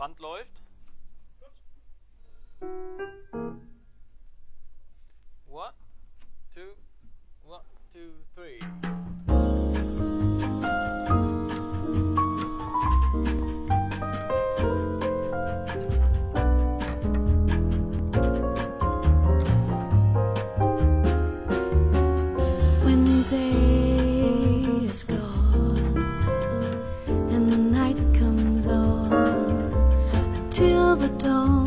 Band läuft. One, two, one, two, three. the dawn.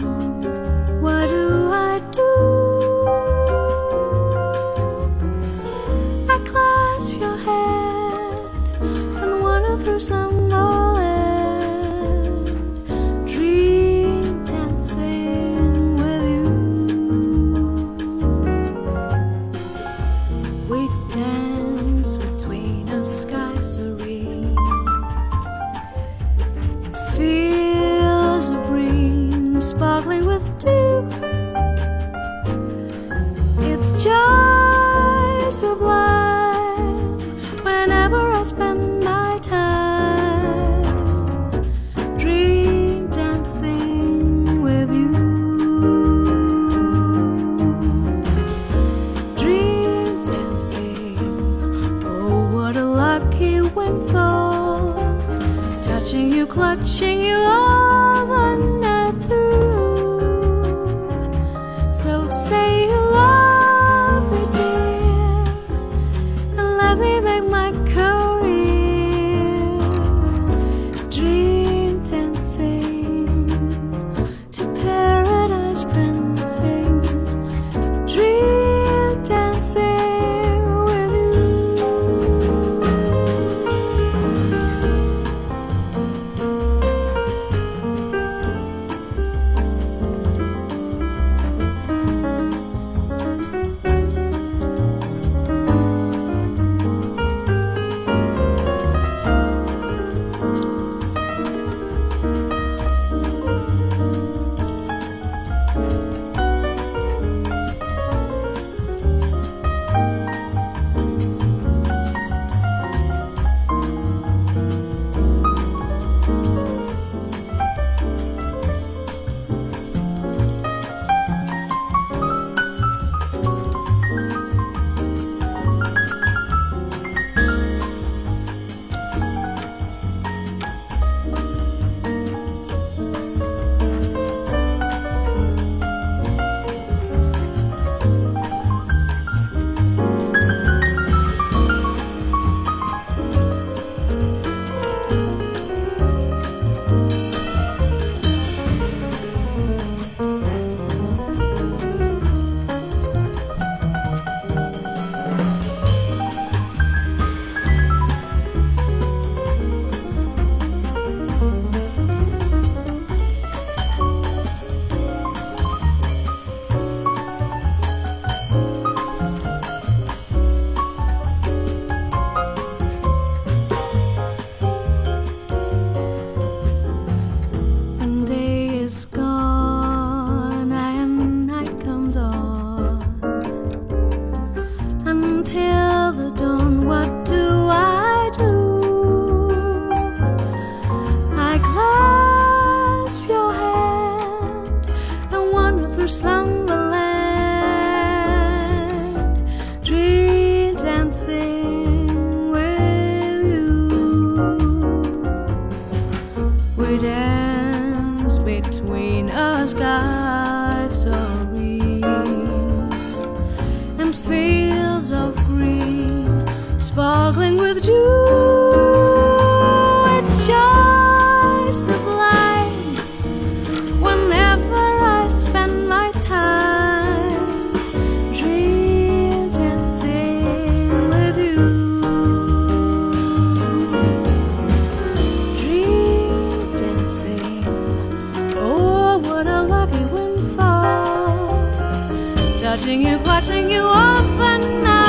What do I do? I clasp your head and wander through some slumberland, dream dancing with you. We dance. touching you, clutching you all the. with you. We dance between a sky so real. music clutching you open up.